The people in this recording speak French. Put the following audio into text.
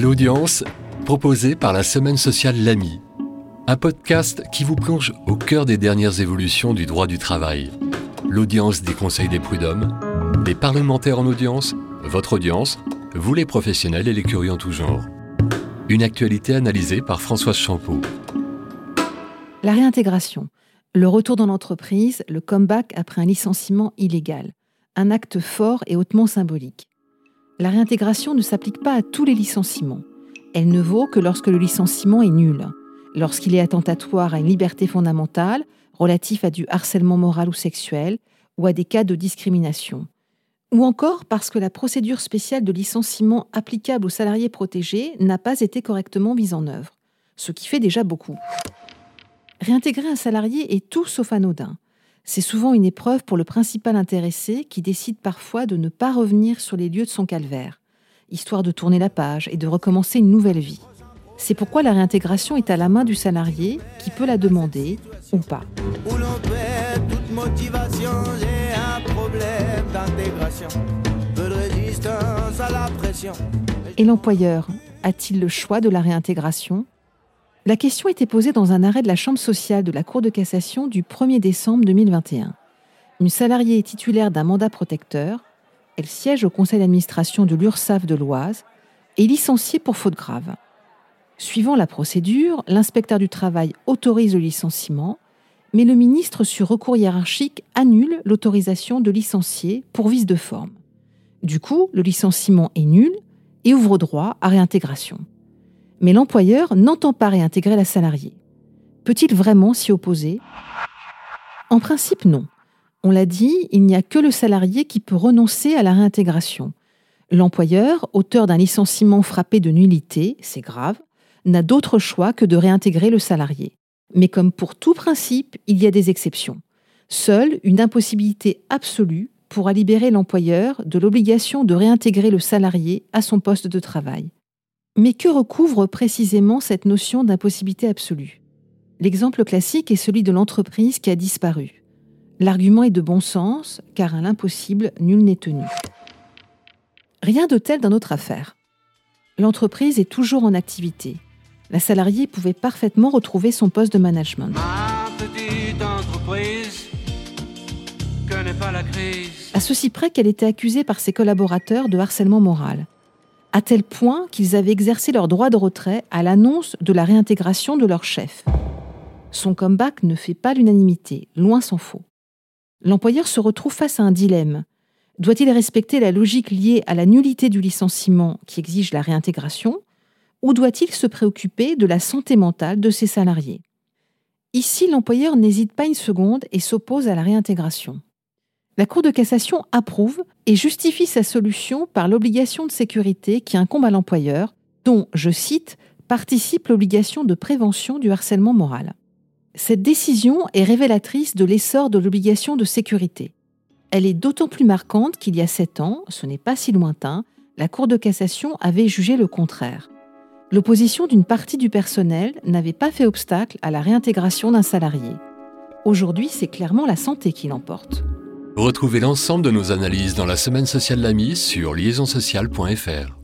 L'audience, proposé par la Semaine sociale L'Ami, un podcast qui vous plonge au cœur des dernières évolutions du droit du travail. L'audience des conseils des prud'hommes, des parlementaires en audience, votre audience, vous les professionnels et les curieux en tout genre. Une actualité analysée par Françoise Champeau. La réintégration, le retour dans l'entreprise, le comeback après un licenciement illégal. Un acte fort et hautement symbolique. La réintégration ne s'applique pas à tous les licenciements. Elle ne vaut que lorsque le licenciement est nul, lorsqu'il est attentatoire à une liberté fondamentale, relatif à du harcèlement moral ou sexuel, ou à des cas de discrimination ou encore parce que la procédure spéciale de licenciement applicable aux salariés protégés n'a pas été correctement mise en œuvre, ce qui fait déjà beaucoup. Réintégrer un salarié est tout sauf anodin. C'est souvent une épreuve pour le principal intéressé qui décide parfois de ne pas revenir sur les lieux de son calvaire, histoire de tourner la page et de recommencer une nouvelle vie. C'est pourquoi la réintégration est à la main du salarié qui peut la demander ou pas. Et l'employeur a-t-il le choix de la réintégration? La question était posée dans un arrêt de la Chambre sociale de la Cour de cassation du 1er décembre 2021. Une salariée est titulaire d'un mandat protecteur, elle siège au conseil d'administration de l'URSSAF de l'Oise et licenciée pour faute grave. Suivant la procédure, l'inspecteur du travail autorise le licenciement mais le ministre, sur recours hiérarchique, annule l'autorisation de licencier pour vice de forme. Du coup, le licenciement est nul et ouvre droit à réintégration. Mais l'employeur n'entend pas réintégrer la salariée. Peut-il vraiment s'y opposer? En principe, non. On l'a dit, il n'y a que le salarié qui peut renoncer à la réintégration. L'employeur, auteur d'un licenciement frappé de nullité, c'est grave, n'a d'autre choix que de réintégrer le salarié. Mais comme pour tout principe, il y a des exceptions. Seule une impossibilité absolue pourra libérer l'employeur de l'obligation de réintégrer le salarié à son poste de travail. Mais que recouvre précisément cette notion d'impossibilité absolue? L'exemple classique est celui de l'entreprise qui a disparu. L'argument est de bon sens, car à l'impossible, nul n'est tenu. Rien de tel dans notre affaire. L'entreprise est toujours en activité la salariée pouvait parfaitement retrouver son poste de management. À ceci près qu'elle était accusée par ses collaborateurs de harcèlement moral, à tel point qu'ils avaient exercé leur droit de retrait à l'annonce de la réintégration de leur chef. Son comeback ne fait pas l'unanimité, loin s'en faut. L'employeur se retrouve face à un dilemme. Doit-il respecter la logique liée à la nullité du licenciement qui exige la réintégration ou doit-il se préoccuper de la santé mentale de ses salariés? Ici, l'employeur n'hésite pas une seconde et s'oppose à la réintégration. La Cour de cassation approuve et justifie sa solution par l'obligation de sécurité qui incombe à l'employeur, dont, je cite, participe l'obligation de prévention du harcèlement moral. Cette décision est révélatrice de l'essor de l'obligation de sécurité. Elle est d'autant plus marquante qu'il y a sept ans, ce n'est pas si lointain, la Cour de cassation avait jugé le contraire l'opposition d'une partie du personnel n'avait pas fait obstacle à la réintégration d'un salarié. Aujourd'hui, c'est clairement la santé qui l'emporte. Retrouvez l'ensemble de nos analyses dans la semaine sociale L'Ami sur liaisonsociale.fr.